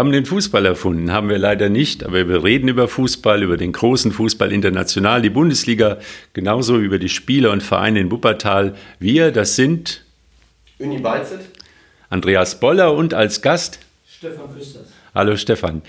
Wir haben den Fußball erfunden, haben wir leider nicht, aber wir reden über Fußball, über den großen Fußball international, die Bundesliga, genauso über die Spieler und Vereine in Wuppertal. Wir, das sind Uni Beizet, Andreas Boller und als Gast Stefan Küsters. Hallo Stefan.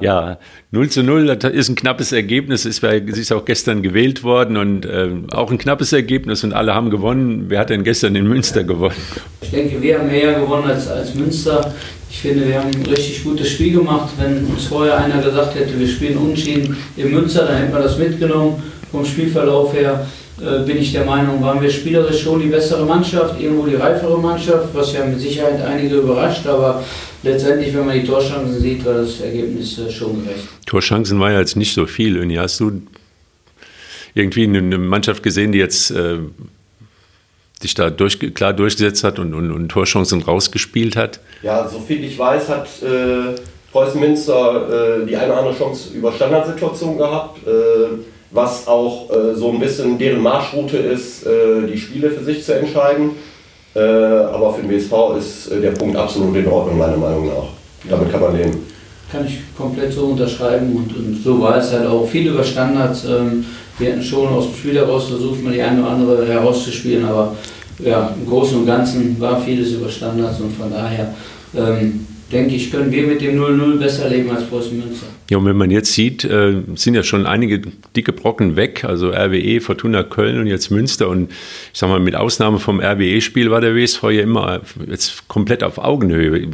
Ja, 0 zu 0 das ist ein knappes Ergebnis. Es ist auch gestern gewählt worden und äh, auch ein knappes Ergebnis und alle haben gewonnen. Wer hat denn gestern in Münster gewonnen? Ich denke, wir haben mehr gewonnen als, als Münster. Ich finde, wir haben ein richtig gutes Spiel gemacht. Wenn uns vorher einer gesagt hätte, wir spielen unentschieden in Münster, dann hätten wir das mitgenommen. Vom Spielverlauf her bin ich der Meinung, waren wir spielerisch schon die bessere Mannschaft, irgendwo die reifere Mannschaft, was ja mit Sicherheit einige überrascht, aber letztendlich, wenn man die Torchancen sieht, war das Ergebnis äh, schon gerecht. Torchancen war ja jetzt nicht so viel. Und hast du irgendwie eine Mannschaft gesehen, die jetzt äh, sich da durch, klar durchgesetzt hat und, und, und, Torchancen rausgespielt hat? Ja, soviel ich weiß, hat äh, Preußen Münster äh, die eine oder andere Chance über Standardsituationen gehabt. Äh, was auch äh, so ein bisschen deren Marschroute ist, äh, die Spiele für sich zu entscheiden. Äh, aber für den WSV ist äh, der Punkt absolut in Ordnung, meiner Meinung nach. Damit kann man leben. Kann ich komplett so unterschreiben und, und so war es halt auch viel über Standards. Ähm, wir hätten schon aus dem Spiel heraus versucht, mal die eine oder andere herauszuspielen, aber ja, im Großen und Ganzen war vieles über Standards und von daher ähm, denke ich, können wir mit dem 0-0 besser leben als Preußen Münster. Ja, und wenn man jetzt sieht, äh, sind ja schon einige dicke Brocken weg, also RWE, Fortuna Köln und jetzt Münster. Und ich sag mal, mit Ausnahme vom RWE-Spiel war der WSV ja immer jetzt komplett auf Augenhöhe.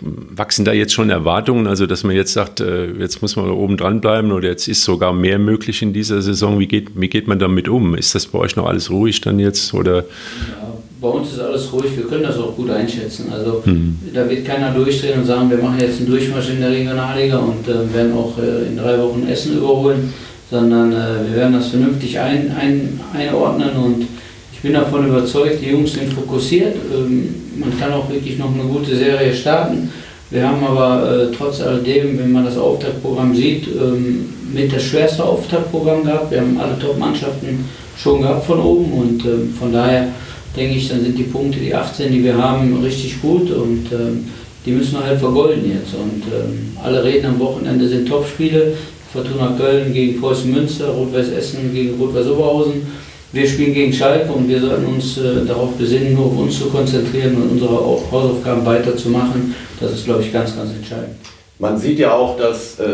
Wachsen da jetzt schon Erwartungen, also dass man jetzt sagt, äh, jetzt muss man oben dran bleiben oder jetzt ist sogar mehr möglich in dieser Saison. Wie geht, wie geht man damit um? Ist das bei euch noch alles ruhig dann jetzt? Oder? Ja bei uns ist alles ruhig, wir können das auch gut einschätzen. Also mhm. da wird keiner durchdrehen und sagen, wir machen jetzt einen Durchmarsch in der Regionalliga und äh, werden auch äh, in drei Wochen Essen überholen, sondern äh, wir werden das vernünftig ein, ein, einordnen und ich bin davon überzeugt, die Jungs sind fokussiert. Ähm, man kann auch wirklich noch eine gute Serie starten. Wir haben aber äh, trotz alledem, wenn man das Auftaktprogramm sieht, ähm, mit das schwerste Auftaktprogramm gehabt. Wir haben alle Top-Mannschaften schon gehabt von oben und ähm, von daher denke ich, dann sind die Punkte, die 18, die wir haben, richtig gut und ähm, die müssen wir halt vergolden jetzt. Und ähm, alle Reden am Wochenende sind Topspiele. Fortuna Köln gegen Preußen Münster, Rot-Weiß Essen gegen Rot-Weiß Oberhausen. Wir spielen gegen Schalke und wir sollten uns äh, darauf besinnen, nur auf uns zu konzentrieren und unsere Hausaufgaben weiterzumachen. Das ist, glaube ich, ganz, ganz entscheidend. Man sieht ja auch, dass äh,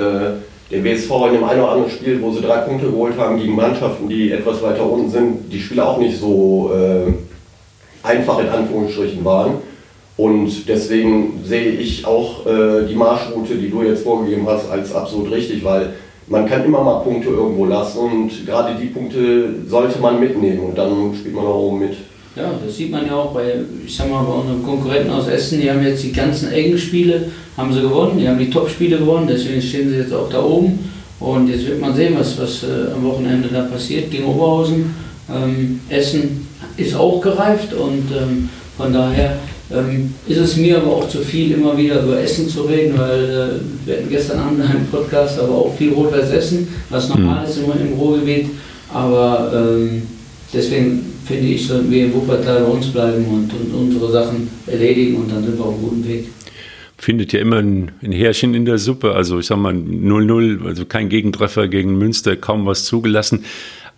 der WSV in dem einen oder anderen Spiel, wo sie drei Punkte geholt haben gegen Mannschaften, die etwas weiter unten sind, die Spiele auch nicht so äh, einfach in Anführungsstrichen waren. Und deswegen sehe ich auch äh, die Marschroute, die du jetzt vorgegeben hast, als absolut richtig, weil man kann immer mal Punkte irgendwo lassen und gerade die Punkte sollte man mitnehmen und dann spielt man auch oben mit. Ja, das sieht man ja auch bei, ich sag mal, bei unseren Konkurrenten aus Essen, die haben jetzt die ganzen engen Spiele, haben sie gewonnen, die haben die Top-Spiele gewonnen, deswegen stehen sie jetzt auch da oben. Und jetzt wird man sehen, was, was äh, am Wochenende da passiert gegen Oberhausen. Ähm, Essen ist auch gereift und ähm, von daher ähm, ist es mir aber auch zu viel, immer wieder über Essen zu reden, weil äh, wir hatten gestern Abend einen Podcast, aber auch viel Rot-Weiß Essen, was normal mhm. ist immer im Ruhrgebiet. Aber ähm, deswegen finde ich, sollten wir in Wuppertal bei uns bleiben und, und, unsere Sachen erledigen und dann sind wir auf einem guten Weg. Findet ja immer ein, ein Härchen in der Suppe. Also ich sag mal 0-0, also kein Gegentreffer gegen Münster, kaum was zugelassen.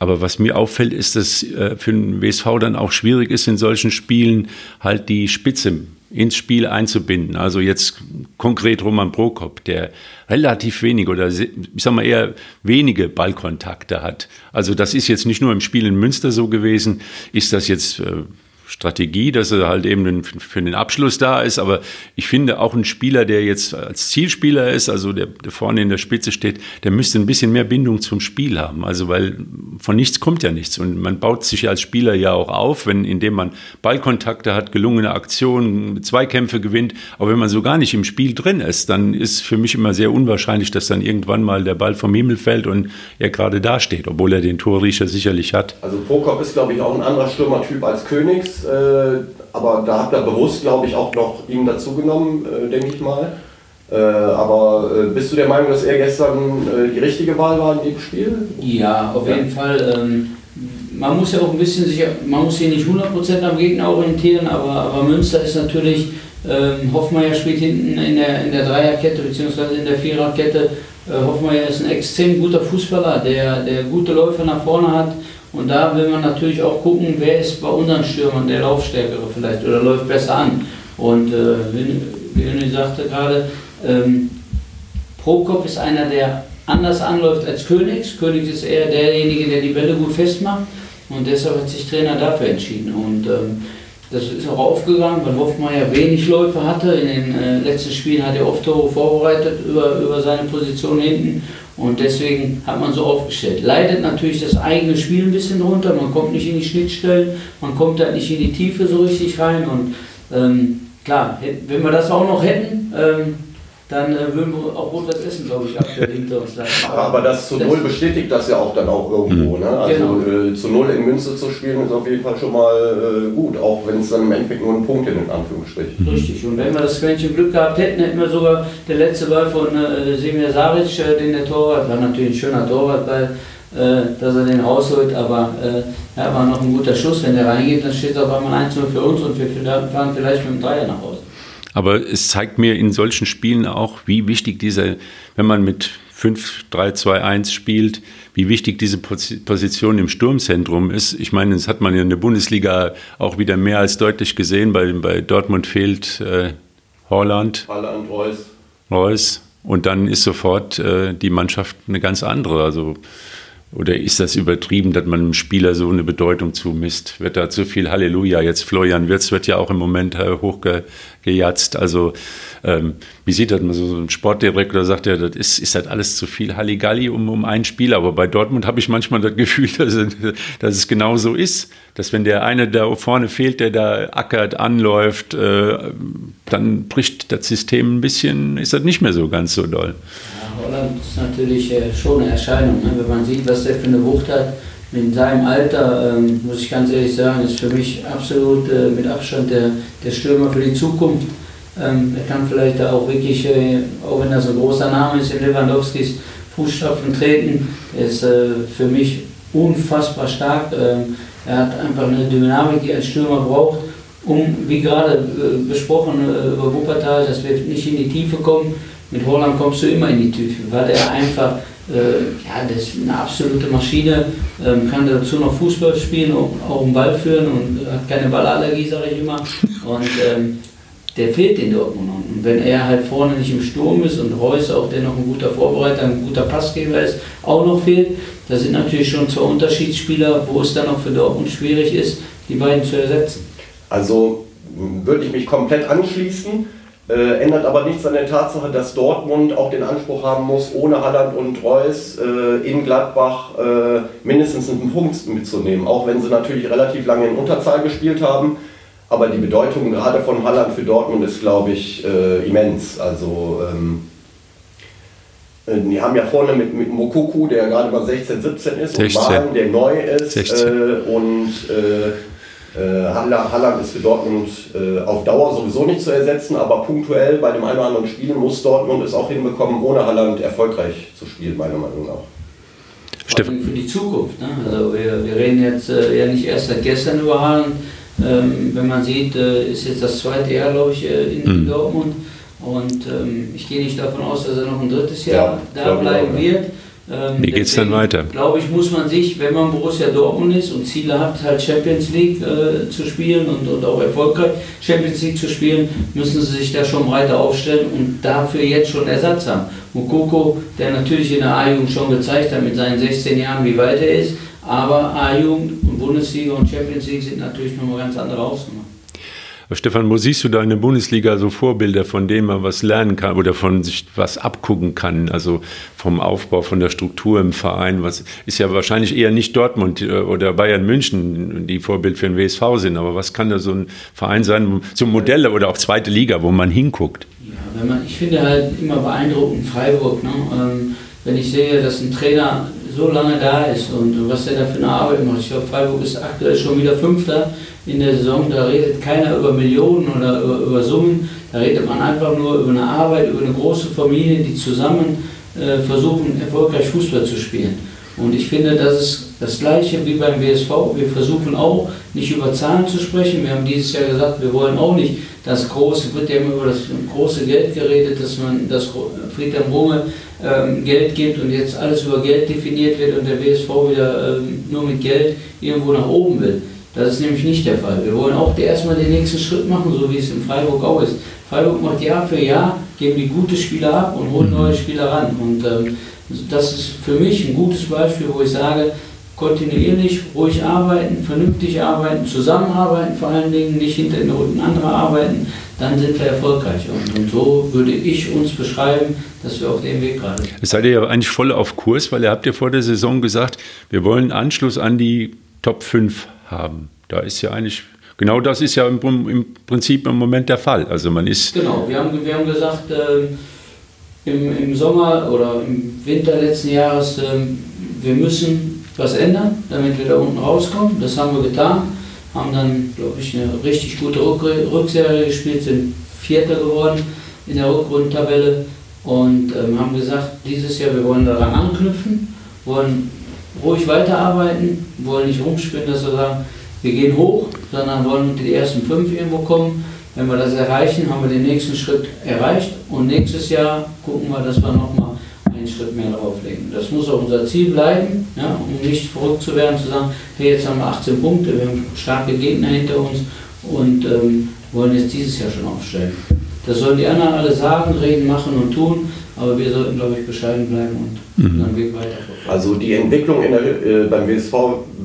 Aber was mir auffällt, ist, dass äh, für den WSV dann auch schwierig ist, in solchen Spielen halt die Spitze ins Spiel einzubinden. Also jetzt konkret Roman Prokop, der relativ wenig oder ich sag mal eher wenige Ballkontakte hat. Also das ist jetzt nicht nur im Spiel in Münster so gewesen, ist das jetzt äh, Strategie, dass er halt eben für den Abschluss da ist. Aber ich finde auch ein Spieler, der jetzt als Zielspieler ist, also der, vorne in der Spitze steht, der müsste ein bisschen mehr Bindung zum Spiel haben. Also weil von nichts kommt ja nichts. Und man baut sich als Spieler ja auch auf, wenn, indem man Ballkontakte hat, gelungene Aktionen, Zweikämpfe gewinnt. Aber wenn man so gar nicht im Spiel drin ist, dann ist für mich immer sehr unwahrscheinlich, dass dann irgendwann mal der Ball vom Himmel fällt und er gerade da steht, obwohl er den Torriecher sicherlich hat. Also Prokop ist, glaube ich, auch ein anderer Stürmertyp als Königs äh, aber da habt ihr bewusst, glaube ich, auch noch ihn dazugenommen, äh, denke ich mal. Äh, aber äh, bist du der Meinung, dass er gestern äh, die richtige Wahl war in dem Spiel? Ja, auf ja. jeden Fall. Ähm, man muss ja auch ein bisschen sich, man muss sich nicht 100% am Gegner orientieren, aber, aber Münster ist natürlich, ähm, Hoffmeier spielt hinten in der, in der Dreierkette bzw. in der Viererkette. Äh, Hoffmeier ist ein extrem guter Fußballer, der, der gute Läufe nach vorne hat. Und da will man natürlich auch gucken, wer ist bei unseren Stürmern der Laufstärkere vielleicht oder läuft besser an. Und äh, Uni sagte gerade, ähm, Prokop ist einer, der anders anläuft als Königs. Königs ist eher derjenige, der die Bälle gut festmacht. Und deshalb hat sich Trainer dafür entschieden. Und ähm, das ist auch aufgegangen, weil Hoffmeier wenig Läufe hatte. In den äh, letzten Spielen hat er oft Tore vorbereitet über, über seine Position hinten. Und deswegen hat man so aufgestellt. Leidet natürlich das eigene Spiel ein bisschen drunter. Man kommt nicht in die Schnittstellen, man kommt halt nicht in die Tiefe so richtig rein. Und ähm, klar, wenn wir das auch noch hätten, ähm, dann äh, würden wir auch rot was essen, glaube ich, aktuell hinter uns lassen. Aber das zu Null bestätigt das ja auch dann auch irgendwo. Mhm. Ne? Also genau. äh, zu Null in Münze zu spielen ist auf jeden Fall schon mal äh, gut, auch wenn es dann im Endeffekt nur ein Punkt in Anführungsstrichen. Richtig, und wenn wir das Quäntchen Glück gehabt hätten, hätten wir sogar der letzte Ball von äh, Semir Saric, äh, den der Torwart, war natürlich ein schöner Torwartball, äh, dass er den rausholt, aber äh, ja, war noch ein guter Schuss. Wenn der reingeht, dann steht es auf einmal 1-0 für uns und wir fahren vielleicht mit dem Dreier nach Hause. Aber es zeigt mir in solchen Spielen auch, wie wichtig diese, wenn man mit 5, 3, 2, 1 spielt, wie wichtig diese Position im Sturmzentrum ist. Ich meine, das hat man ja in der Bundesliga auch wieder mehr als deutlich gesehen. Bei, bei Dortmund fehlt äh, Holland. Holland, Reus. Reus. Und dann ist sofort äh, die Mannschaft eine ganz andere. Also oder ist das übertrieben, dass man einem Spieler so eine Bedeutung zumisst? Wird da zu viel Halleluja? Jetzt Florian Wirtz wird ja auch im Moment äh, hochgejatzt. Also ähm, wie sieht das mal so ein Sportdirektor sagt ja, das ist, ist das alles zu viel Halligalli um, um einen Spieler. Aber bei Dortmund habe ich manchmal das Gefühl, dass, dass es genau so ist. Dass wenn der eine da vorne fehlt, der da ackert, anläuft, äh, dann bricht das System ein bisschen, ist das nicht mehr so ganz so doll. Holland ist natürlich äh, schon eine Erscheinung. Ne? Wenn man sieht, was der für eine Wucht hat, in seinem Alter, ähm, muss ich ganz ehrlich sagen, ist für mich absolut äh, mit Abstand der, der Stürmer für die Zukunft. Ähm, er kann vielleicht da auch wirklich, äh, auch wenn er so ein großer Name ist, in Lewandowskis Fußstapfen treten. Er ist äh, für mich unfassbar stark. Ähm, er hat einfach eine Dynamik, die ein Stürmer braucht, um, wie gerade äh, besprochen, äh, über Wuppertal, dass wir nicht in die Tiefe kommen mit Holland kommst du immer in die Tiefe, weil er einfach, äh, ja, das ist eine absolute Maschine, ähm, kann dazu noch Fußball spielen, auch, auch einen Ball führen und hat keine Ballallergie, sage ich immer. Und ähm, der fehlt in Dortmund. Und wenn er halt vorne nicht im Sturm ist und Reus auch, der noch ein guter Vorbereiter, ein guter Passgeber ist, auch noch fehlt, da sind natürlich schon zwei Unterschiedsspieler, wo es dann auch für Dortmund schwierig ist, die beiden zu ersetzen. Also würde ich mich komplett anschließen. Äh, ändert aber nichts an der Tatsache, dass Dortmund auch den Anspruch haben muss, ohne Halland und Reus äh, in Gladbach äh, mindestens einen Punkt mitzunehmen. Auch wenn sie natürlich relativ lange in Unterzahl gespielt haben. Aber die Bedeutung gerade von Halland für Dortmund ist, glaube ich, äh, immens. Also, ähm, äh, die haben ja vorne mit, mit Mokuku, der gerade mal 16, 17 ist, 16. und Malen, der neu ist. Äh, und äh, Halland ist für Dortmund äh, auf Dauer sowieso nicht zu ersetzen, aber punktuell bei dem einen oder anderen Spiel muss Dortmund es auch hinbekommen, ohne Halland erfolgreich zu spielen, meiner Meinung nach. Steffen. Für die Zukunft. Ne? Also wir, wir reden jetzt äh, ja nicht erst seit gestern über Haaland. Ähm, wenn man sieht, äh, ist jetzt das zweite Jahr, glaube ich, äh, in, mhm. Dortmund. Und ähm, ich gehe nicht davon aus, dass er noch ein drittes Jahr ja, da bleiben wird. Ähm, Wie geht es dann weiter? Glaube ich, muss man sich, wenn man Borussia Dortmund ist und Ziele hat, halt Champions League äh, zu spielen und, und auch erfolgreich Champions League zu spielen, müssen sie sich da schon breiter aufstellen und dafür jetzt schon Ersatz haben. Mukoko, der natürlich in der A-Jugend schon gezeigt hat mit seinen 16 Jahren, wie weit er ist, aber A-Jugend und Bundesliga und Champions League sind natürlich nochmal ganz andere Hausnummern. Stefan, wo siehst du da in der Bundesliga so Vorbilder, von denen man was lernen kann oder von sich was abgucken kann? Also vom Aufbau, von der Struktur im Verein. Was ist ja wahrscheinlich eher nicht Dortmund äh, oder Bayern München, die Vorbild für den WSV sind. Aber was kann da so ein Verein sein, so Modelle oder auch zweite Liga, wo man hinguckt? Ja, wenn man, ich finde halt immer beeindruckend Freiburg. Ne? Ähm, wenn ich sehe, dass ein Trainer so lange da ist und was er da für eine Arbeit macht. Ich glaube, Freiburg ist aktuell schon wieder Fünfter in der Saison. Da redet keiner über Millionen oder über, über Summen. Da redet man einfach nur über eine Arbeit, über eine große Familie, die zusammen äh, versuchen, erfolgreich Fußball zu spielen. Und ich finde, das ist Das gleiche wie beim WSV. Wir versuchen auch nicht über Zahlen zu sprechen. Wir haben dieses Jahr gesagt, wir wollen auch nicht das große, wird ja immer über das große Geld geredet, dass man das Friedhelm Runge ähm, Geld gibt und jetzt alles über Geld definiert wird und der WSV wieder ähm, nur mit Geld irgendwo nach oben will. Das ist nämlich nicht der Fall. Wir wollen auch erstmal den nächsten Schritt machen, so wie es in Freiburg auch ist. Freiburg macht Jahr für Jahr, geben die gute Spieler ab und holen neue Spieler ran. Und ähm, das ist für mich ein gutes Beispiel, wo ich sage, kontinuierlich, ruhig arbeiten, vernünftig arbeiten, zusammenarbeiten vor allen Dingen, nicht hinter den Rücken anderer arbeiten, dann sind wir erfolgreich. Und, und, so würde ich uns beschreiben, dass wir auf dem Weg gerade sind. Es seid ihr ja eigentlich voll auf Kurs, weil ihr habt ja vor der Saison gesagt, wir wollen Anschluss an die Top 5 haben. Da ist ja eigentlich, genau das ist ja im, im Prinzip im Moment der Fall. Also man ist... Genau, wir haben, wir haben gesagt, äh, im, im Sommer oder im Winter letzten Jahres, äh, wir müssen was ändern, damit wir da unten rauskommen. Das haben wir getan, haben dann, glaube ich, eine richtig gute Rückserie gespielt, sind Vierter geworden in der Rückrundentabelle und ähm, haben gesagt, dieses Jahr wir wollen daran anknüpfen, wollen ruhig weiterarbeiten, wollen nicht rumspielen, dass wir sagen, wir gehen hoch, sondern wollen unter die ersten fünf irgendwo kommen. Wenn wir das erreichen, haben wir den nächsten Schritt erreicht und nächstes Jahr gucken wir, dass wir nochmal einen Schritt mehr drauflegen. Das muss auch unser Ziel bleiben, ja, um nicht verrückt zu werden, zu sagen, hey, jetzt haben wir 18 Punkte, wir haben starke Gegner hinter uns und ähm, wollen jetzt dieses Jahr schon aufstellen. Das sollen die anderen alle sagen, reden, machen und tun, aber wir sollten, glaube ich, bescheiden bleiben und mhm. unseren Weg weiterverfolgen. Also die Entwicklung der, äh, beim WSV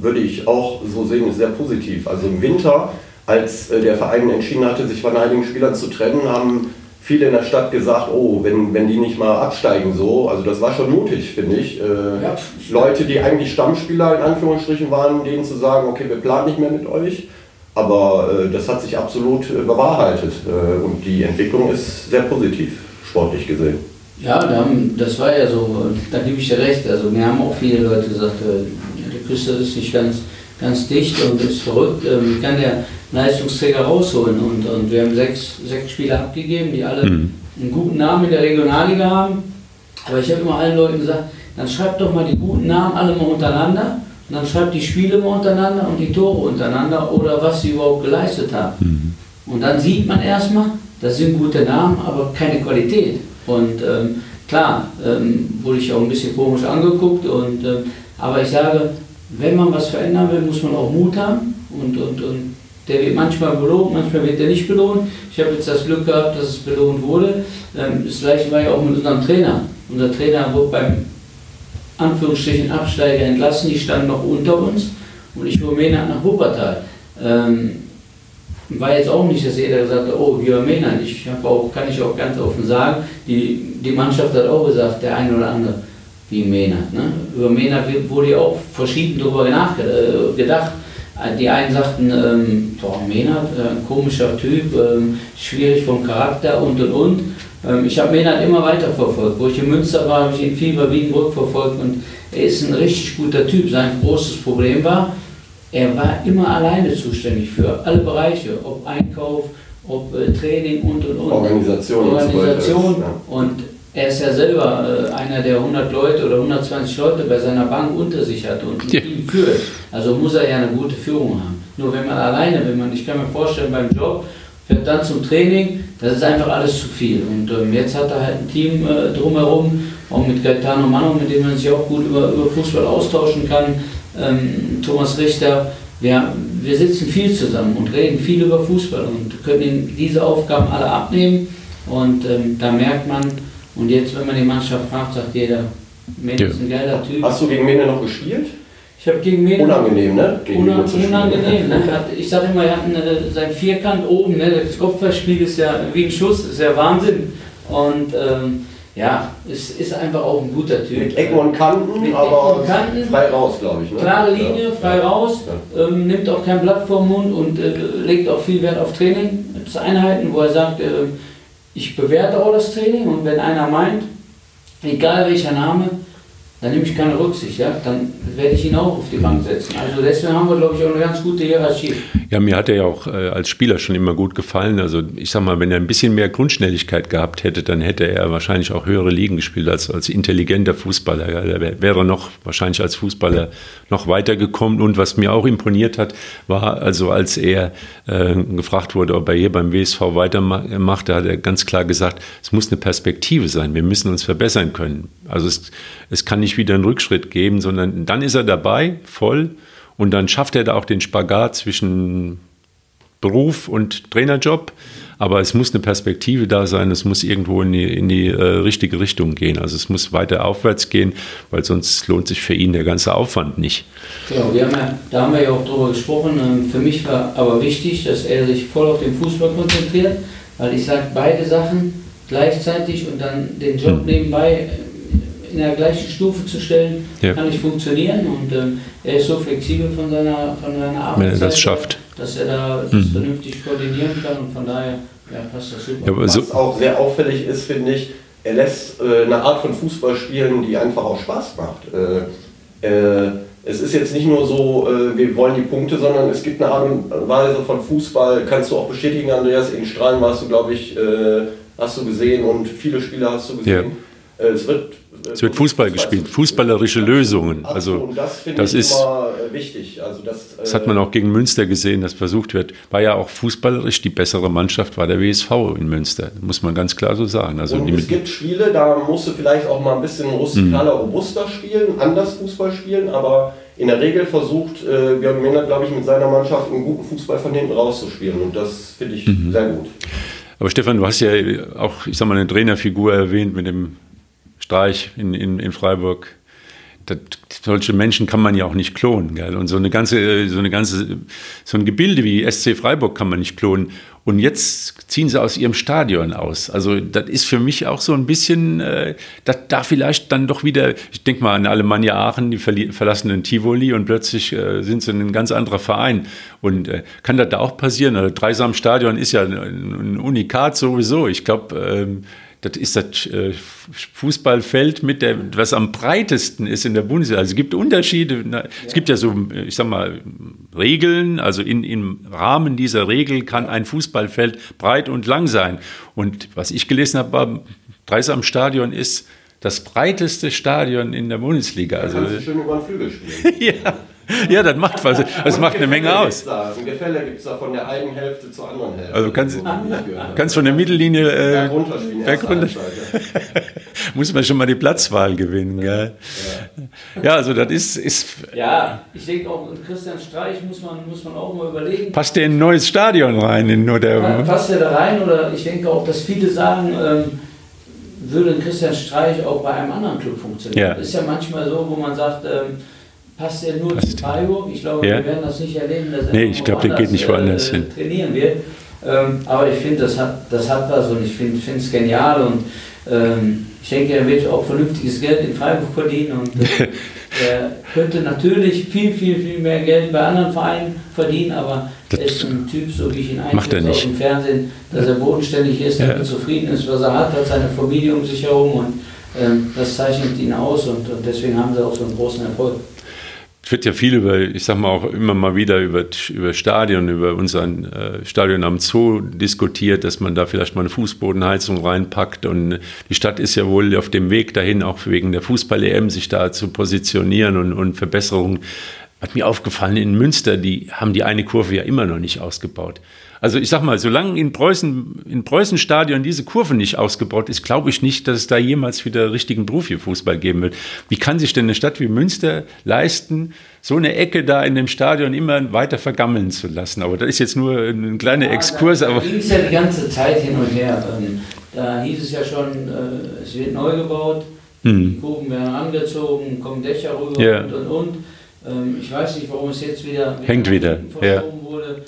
würde ich auch so sehen, ist sehr positiv. Also im Winter, als äh, der Verein entschieden hatte, sich von einigen Spielern zu trennen, haben viele in der Stadt gesagt, oh, wenn, wenn die nicht mal absteigen so, also das war schon mutig, finde ich. Äh, ja. Leute, die eigentlich Stammspieler in Anführungsstrichen waren, denen zu sagen, okay, wir planen nicht mehr mit euch. Aber äh, das hat sich absolut äh, bewahrheitet äh, und die Entwicklung ist sehr positiv, sportlich gesehen. Ja, das war ja so, da gebe ich dir recht. Also mir haben auch viele Leute gesagt, äh, der Küste ist nicht ganz, ganz dicht und ist verrückt. Ähm, kann der Leistungsträger rausholen. Und, und wir haben sechs, sechs Spieler abgegeben, die alle mhm. einen guten Namen in der Regionalliga haben. Aber ich habe immer allen Leuten gesagt, dann schreibt doch mal die guten Namen alle mal untereinander. Und dann schreibt die Spiele mal untereinander und die Tore untereinander oder was sie überhaupt geleistet haben. Mhm. Und dann sieht man erstmal, das sind gute Namen, aber keine Qualität. Und ähm, klar, ähm, wurde ich auch ein bisschen komisch angeguckt. Und, ähm, aber ich sage, wenn man was verändern will, muss man auch Mut haben. Und, und, und der wird manchmal belohnt, manchmal wird er nicht belohnt. Ich habe jetzt das Glück gehabt, dass es belohnt wurde. Ähm, das gleiche war ja auch mit unserem Trainer. Unser Trainer wurde beim Anführungsstrichen Absteiger entlassen, die standen noch unter uns und ich Mena nach Wuppertal. Ähm, war jetzt auch nicht, dass jeder gesagt hat, oh, wir Mena. Ich auch, kann ich auch ganz offen sagen, die, die Mannschaft hat auch gesagt, der eine oder andere, wie Mena. Ne? Über Mena wurde ja auch verschieden darüber nachgedacht. Die einen sagten, ähm, boah, Menard, äh, ein komischer Typ, ähm, schwierig vom Charakter und und und. Ähm, ich habe Menard immer weiter verfolgt. Wo ich in Münster war, habe ich ihn viel bei Wiedenbrück verfolgt und er ist ein richtig guter Typ. Sein großes Problem war, er war immer alleine zuständig für alle Bereiche, ob Einkauf, ob äh, Training und und und. Organisation. Organisation. Und, so ja. und er ist ja selber äh, einer, der 100 Leute oder 120 Leute bei seiner Bank unter sich hat und mit ja. ihm führt. Also muss er ja eine gute Führung haben. Nur wenn man alleine, wenn man, ich kann mir vorstellen, beim Job, fährt dann zum Training, das ist einfach alles zu viel. Und ähm, jetzt hat er halt ein Team äh, drumherum, auch mit Gaetano Mano, mit dem man sich auch gut über, über Fußball austauschen kann. Ähm, Thomas Richter, wir, wir sitzen viel zusammen und reden viel über Fußball und können ihm diese Aufgaben alle abnehmen. Und ähm, da merkt man, und jetzt, wenn man die Mannschaft fragt, sagt jeder, Mene ist ein geiler Typ. Hast du gegen Mene noch gespielt? Ich habe gegen Mene. Unangenehm, ne? Gegen unan unangenehm. Ne? Ich sage immer, er hat eine, sein Vierkant oben, ne? das Kopfballspiel ist ja wie ein Schuss, ist ja Wahnsinn. Und ähm, ja, es ist einfach auch ein guter Typ. Mit Ecken und Kanten, Mit aber und Kanten, frei raus, glaube ich. Ne? Klare Linie, ja. frei raus, ja. ähm, nimmt auch kein Blatt vor den Mund und äh, legt auch viel Wert auf Training. Es Einheiten, wo er sagt, äh, ich bewerte auch das Training und wenn einer meint, egal welcher Name, dann nehme ich keine Rücksicht, ja? dann werde ich ihn auch auf die Bank setzen. Also deswegen haben wir, glaube ich, auch eine ganz gute Hierarchie. Ja, mir hat er ja auch äh, als Spieler schon immer gut gefallen. Also ich sag mal, wenn er ein bisschen mehr Grundschnelligkeit gehabt hätte, dann hätte er wahrscheinlich auch höhere Ligen gespielt als, als intelligenter Fußballer. Er wäre noch wahrscheinlich als Fußballer noch weitergekommen. Und was mir auch imponiert hat, war also, als er äh, gefragt wurde, ob er hier beim WSV weitermacht, da hat er ganz klar gesagt, es muss eine Perspektive sein. Wir müssen uns verbessern können. Also es, es kann nicht wieder einen Rückschritt geben, sondern dann ist er dabei, voll. Und dann schafft er da auch den Spagat zwischen Beruf und Trainerjob. Aber es muss eine Perspektive da sein, es muss irgendwo in die, in die äh, richtige Richtung gehen. Also es muss weiter aufwärts gehen, weil sonst lohnt sich für ihn der ganze Aufwand nicht. Genau, wir haben ja, da haben wir ja auch drüber gesprochen. Ähm, für mich war aber wichtig, dass er sich voll auf den Fußball konzentriert, weil ich sage, beide Sachen gleichzeitig und dann den Job hm. nebenbei in der gleichen Stufe zu stellen, ja. kann nicht funktionieren. Und ähm, er ist so flexibel von seiner, von seiner Arbeit, Wenn er das schafft. dass er da das mhm. vernünftig koordinieren kann und von daher ja, passt das super. Ja, Was so auch sehr auffällig ist, finde ich, er lässt äh, eine Art von Fußball spielen, die einfach auch Spaß macht. Äh, äh, es ist jetzt nicht nur so, äh, wir wollen die Punkte, sondern es gibt eine Art und Weise von Fußball, kannst du auch bestätigen, Andreas, in Strahlen warst du, glaube ich, äh, hast du gesehen und viele Spieler hast du gesehen. Ja. Äh, es wird es wird Fußball gespielt, fußballerische Lösungen. Also und das, das ist immer äh, wichtig. Also das, das hat man auch gegen Münster gesehen, dass versucht wird. War ja auch fußballerisch die bessere Mannschaft war der WSV in Münster, muss man ganz klar so sagen. Also es gibt Spiele, da musst du vielleicht auch mal ein bisschen rustikaler, mhm. robuster spielen, anders Fußball spielen, aber in der Regel versucht äh, Björn Mehner, glaube ich, mit seiner Mannschaft einen guten Fußball von hinten rauszuspielen und das finde ich mhm. sehr gut. Aber Stefan, du hast ja auch, ich sag mal, eine Trainerfigur erwähnt mit dem Streich in, in, in Freiburg. Das, solche Menschen kann man ja auch nicht klonen. Gell? Und so eine ganze, so eine ganze, so ein Gebilde wie SC Freiburg kann man nicht klonen. Und jetzt ziehen sie aus ihrem Stadion aus. Also das ist für mich auch so ein bisschen, äh, dass da vielleicht dann doch wieder, ich denke mal an Alemannia Aachen, die verlassen den Tivoli und plötzlich äh, sind sie ein ganz anderer Verein. Und äh, kann das da auch passieren? Also Dreisam Stadion ist ja ein, ein Unikat sowieso. Ich glaube, ähm, das ist das äh, Fußballfeld mit der, was am breitesten ist in der Bundesliga. Also es gibt Unterschiede. Es gibt ja so, ich sag mal, Regeln. Also in, im Rahmen dieser Regel kann ein Fußballfeld breit und lang sein. Und was ich gelesen habe beim Dreisam-Stadion ist das breiteste Stadion in der Bundesliga. Also, da kannst du schön über den Flügel spielen. ja. ja, das macht was. Das macht eine Menge aus. Da. Ein Gefälle gibt es da von der einen Hälfte zur anderen Hälfte. Also kannst, so, kannst von der Mittellinie äh, runterspielen. Runter. Muss man schon mal die Platzwahl gewinnen, gell? Ja, ja also das ist, ist. Ja, ich denke auch, Christian Streich muss man, muss man auch mal überlegen. Passt der in ein neues Stadion rein? In nur der, passt der da rein? Oder ich denke auch, dass viele sagen, ähm, würde Christian Streich auch bei einem anderen Club funktionieren. Ja. Das ist ja manchmal so, wo man sagt, ähm, passt er nur passt. zu Freiburg. Ich glaube, ja. wir werden das nicht erleben, dass er nee, ich glaube, der geht nicht woanders äh, hin. trainieren wird. Ähm, aber ich finde, das hat, das hat was und ich finde es genial und ähm, ich denke, er wird auch vernünftiges Geld in Freiburg verdienen und äh, er könnte natürlich viel, viel, viel mehr Geld bei anderen Vereinen verdienen, aber das er ist ein Typ, so wie ich ihn einschätze aus dem Fernsehen, dass er bodenständig ist, ja. zufrieden ist, was er hat, hat seine Familie um sich herum und ähm, das zeichnet ihn aus und, und deswegen haben sie auch so einen großen Erfolg. Es wird ja viel über, ich sag mal auch immer mal wieder über, über Stadion, über unseren äh, Stadion am Zoo diskutiert, dass man da vielleicht mal eine Fußbodenheizung reinpackt. Und die Stadt ist ja wohl auf dem Weg dahin, auch wegen der Fußball-EM, sich da zu positionieren und, und Verbesserungen. Hat mir aufgefallen, in Münster, die haben die eine Kurve ja immer noch nicht ausgebaut. Also ich sag mal, solange in Preußen, in Preußenstadion diese Kurve nicht ausgebaut ist, glaube ich nicht, dass es da jemals wieder richtigen Profifußball geben wird. Wie kann sich denn eine Stadt wie Münster leisten, so eine Ecke da in dem Stadion immer weiter vergammeln zu lassen? Aber das ist jetzt nur ein kleiner ja, Exkurs. Da, da ging es ja die ganze Zeit hin und her. Ähm, da hieß es ja schon, äh, es wird neu gebaut, hm. die Kurven werden angezogen, kommen Dächer rüber ja. und und und. Ähm, ich weiß nicht, warum es jetzt wieder, wieder hängt wieder ja. wurde.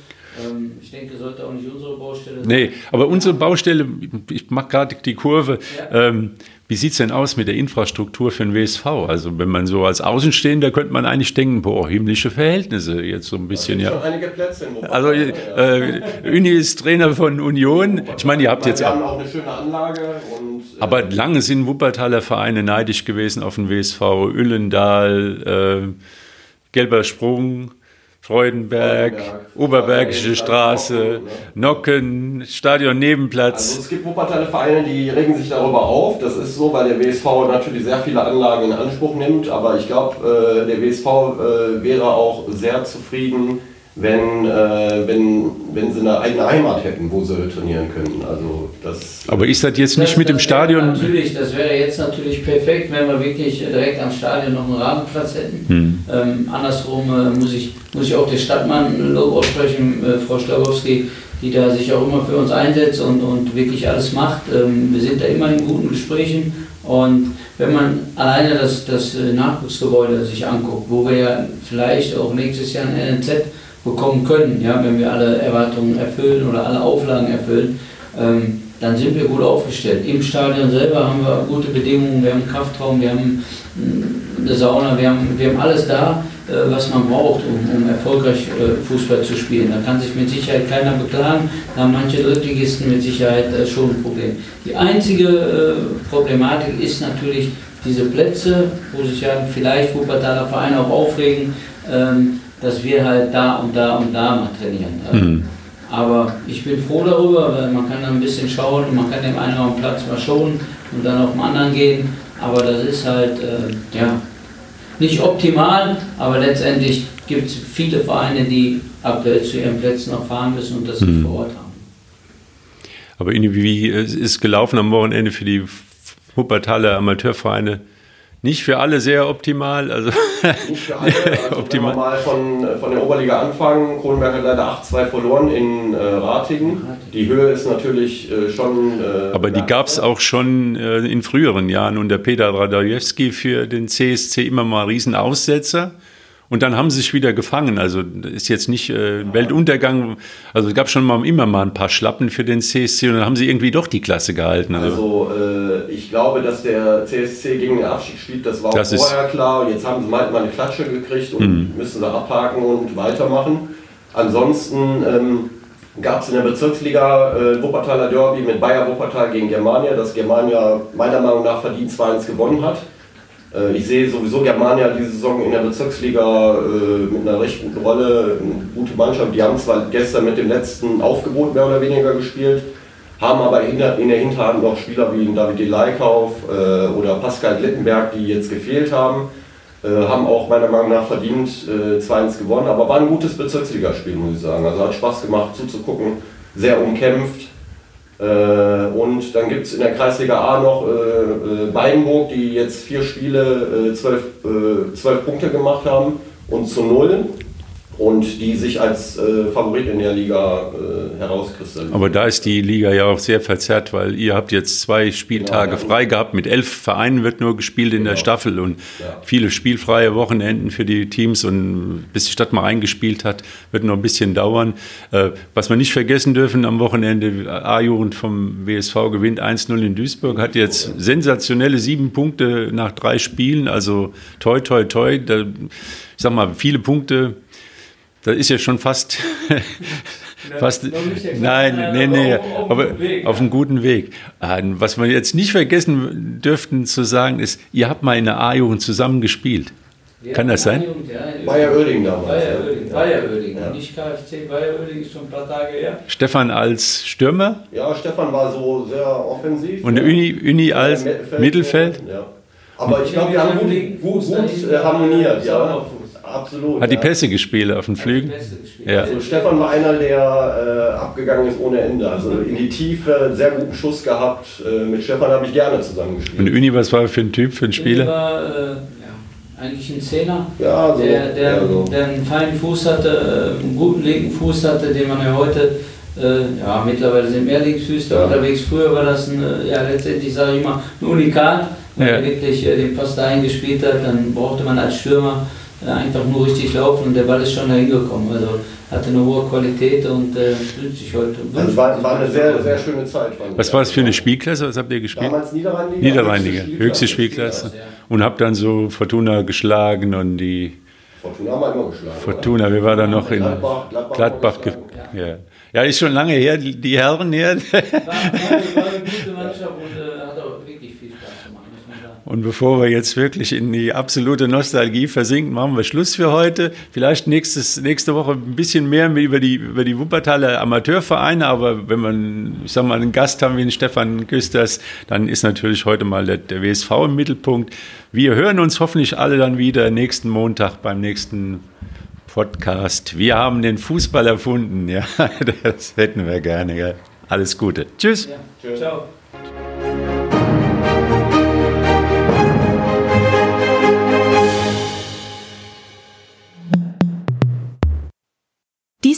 Ich denke, sollte auch nicht unsere Baustelle sein. Nee, aber unsere Baustelle, ich mache gerade die Kurve. Ja. Ähm, wie sieht es denn aus mit der Infrastruktur für den WSV? Also wenn man so als Außenstehender könnte man eigentlich denken, boah, himmlische Verhältnisse jetzt so ein bisschen. Ja, schon einige Plätze in Also äh, Uni ist Trainer von Union. Ich meine, ihr habt jetzt auch, auch eine schöne Anlage. Und, äh, aber lange sind Wuppertaler Vereine neidisch gewesen auf den WSV. Ullendal, äh, Gelber Sprung, Freudenberg, Freudenberg, Oberbergische Straße, Straße, Nocken? Nocken, Stadion Nebenplatz. Also es gibt Wuppertaler Vereine, die regen sich darüber auf. Das ist so, weil der WSV natürlich sehr viele Anlagen in Anspruch nimmt. Aber ich glaube, äh, der WSV äh, wäre auch sehr zufrieden, wenn, äh, wenn, wenn sie eine eigene Heimat hätten, wo sie trainieren können. Also das Aber ist das jetzt nicht Das- mit dem das wäre Stadion? Natürlich, das wäre jetzt natürlich perfekt, wenn wir wirklich direkt am Stadion noch einen Rasenplatz hätten. Hm. Ähm, andersrum äh, muss, ich, muss ich auch der Stadtmann ein Lob aussprechen, äh, Frau Stogowski, die da sich auch immer für uns einsetzt und, und wirklich alles macht. Ähm, wir sind da immer in guten Gesprächen und wenn man alleine das, das äh, Nachwuchsgebäude sich anguckt, wo wir ja vielleicht auch nächstes Jahr ein NNZ bekommen können, ja, wenn wir alle Erwartungen erfüllen oder alle Auflagen erfüllen, ähm, dann sind wir gut aufgestellt. Im Stadion selber haben wir gute Bedingungen, wir haben Kraftraum, wir haben mm, eine Sauna, wir haben, wir haben alles da, äh, was man braucht, um, um erfolgreich äh, Fußball zu spielen. Da kann sich mit Sicherheit keiner beklagen, da haben manche Drittligisten mit Sicherheit äh, schon ein Problem. Die einzige äh, Problematik ist natürlich diese Plätze, wo sich ja vielleicht Wuppertaler Vereine auch aufregen, ähm, dass wir halt da und da und da mal trainieren. Ähm, Hm. aber ich bin froh darüber, weil man kann da ein bisschen schauen und man kann dem einen auf dem Platz mal schonen und dann auf den anderen gehen. Aber das ist halt, äh, ja, nicht optimal, aber letztendlich gibt es viele Vereine, die aktuell zu ihren Plätzen noch fahren müssen und das nicht Mhm. vor Ort haben. Aber irgendwie äh, es ist gelaufen am Wochenende für die Wuppertaler Amateurvereine nicht für alle sehr optimal. Also nicht für alle. Also wenn wir Optimal. mal von, von der Oberliga anfangen, Kronenberg hat leider 8-2 verloren in äh, Ratingen. Die Höhe ist natürlich äh, schon... Äh, Aber die gab es auch schon äh, in früheren Jahren unter Peter Radojewski für den CSC immer mal Riesenaussetzer. Und dann haben sie sich wieder gefangen. Also ist jetzt nicht äh, Weltuntergang. Also es gab schon mal immer mal ein paar Schlappen für den CSC und dann haben sie irgendwie doch die Klasse gehalten. Also, Also äh, ich glaube, dass der CSC gegen den Abstieg spielt, das war auch Das vorher klar. Und jetzt haben sie mal, mal eine Klatsche gekriegt und müssen sie abhaken und weitermachen. Ansonsten ähm, gab es in der Bezirksliga äh, Wuppertaler Derby mit Bayer Wuppertal gegen Germania, das Germania meiner Meinung nach verdient 2-1 gewonnen hat. Äh, ich sehe sowieso Germania diese Saison in der Bezirksliga äh, mit einer recht guten Rolle, eine gute Mannschaft. Die haben zwar gestern mit dem letzten Aufgebot mehr oder weniger gespielt, haben aber in der, in der Hinterhand noch Spieler wie David Leikauf äh, oder Pascal Glittenberg, die jetzt gefehlt haben. Haben auch meiner Meinung nach verdient äh, 2-1 gewonnen, aber war ein gutes Bezirksligaspiel, muss ich sagen. Also hat Spaß gemacht zuzugucken, sehr umkämpft. Äh, und dann gibt es in der Kreisliga A noch äh, äh, Beidenburg, die jetzt vier Spiele äh, zwölf, zwölf Punkte gemacht haben und zu null. Und die sich als äh, Favorit in der Liga äh, herauskristallisieren. aber da ist die Liga ja auch sehr verzerrt, weil ihr habt jetzt zwei Spieltage Genau, ja. frei gehabt. Mit elf Vereinen wird nur gespielt in der Genau. Staffel und Ja. viele spielfreie Wochenenden für die Teams und bis die Stadt mal eingespielt hat, wird noch ein bisschen dauern. Äh, was wir nicht vergessen dürfen am Wochenende, A-Jugend vom WSV gewinnt 1-0 in Duisburg, hat jetzt sensationelle sieben Punkte nach drei Spielen, also toi, toi, toi. Da, ich sag mal, viele Punkte. Das ist ja schon fast, fast, nein, nee, nee, aber auf- einem guten Weg. Ah, Was wir jetzt nicht vergessen dürften zu sagen ist, ihr habt mal in der A-Jugend zusammen gespielt. Kann das sein? Bayer Oerding damals. Bayer ne? Oerding, Ja. Bayer Oerding, Ja. nicht KFC, Bayer Oerding ist schon ein paar Tage her. Stefan als Stürmer Ja, Stefan war so sehr offensiv. und der ja. Uni, Uni als Mittelfeld. Ja. Aber ich glaube, wir haben gut, gut, gut äh, harmoniert, ja. Absolut. Hat die ja. Pässe gespielt auf dem Flügel. Ja. Also Stefan war einer, der äh, abgegangen ist ohne Ende. Also in die Tiefe, sehr guten Schuss gehabt. Äh, mit Stefan habe ich gerne zusammengespielt. Und Uni, was war er für ein Typ, für ein Spieler? War äh, ja, eigentlich ein Zehner, Ja, so. der, der, ja, so. der einen feinen Fuß hatte, äh, einen guten linken Fuß hatte, den man ja heute, äh, ja mittlerweile sind mehr Linksfüßler Ja. unterwegs. Früher war das ein, äh, ja letztendlich sage ich mal, ein Unikat. Wenn Ja. er wirklich äh, den Pass dahin gespielt hat, dann brauchte man als Stürmer einfach nur richtig laufen und der Ball ist schon dahin gekommen. Also hatte eine hohe Qualität und äh, wünscht sich heute. Also es war, war eine sehr, sehr schöne Zeit. fand Was ich. war das für eine Spielklasse? Was habt ihr gespielt? Damals Niederrheinliga. Niederrheinliga, höchste Spielklasse. Ja. Und habt dann so Fortuna geschlagen und die Fortuna haben wir immer geschlagen. Fortuna, wir waren dann noch in Gladbach- Gladbach Gladbach. Ja. ja, ist schon lange her, die die Herren her. War, war, war eine gute Mannschaft und äh, hat auch wirklich viel Spaß gemacht, muss man sagen. Und bevor wir jetzt wirklich in die absolute Nostalgie versinken, machen wir Schluss für heute. Vielleicht nächstes, nächste Woche ein bisschen mehr über die, über die Wuppertaler Amateurvereine, aber wenn man, ich sag mal, einen Gast haben wie den Stefan Küsters, dann ist natürlich heute mal der, der WSV im Mittelpunkt. Wir hören uns hoffentlich alle dann wieder nächsten Montag beim nächsten Podcast. Wir haben den Fußball erfunden. Ja, das hätten wir gerne. Gell? Alles Gute. Tschüss. Ja, tschüss. Ciao.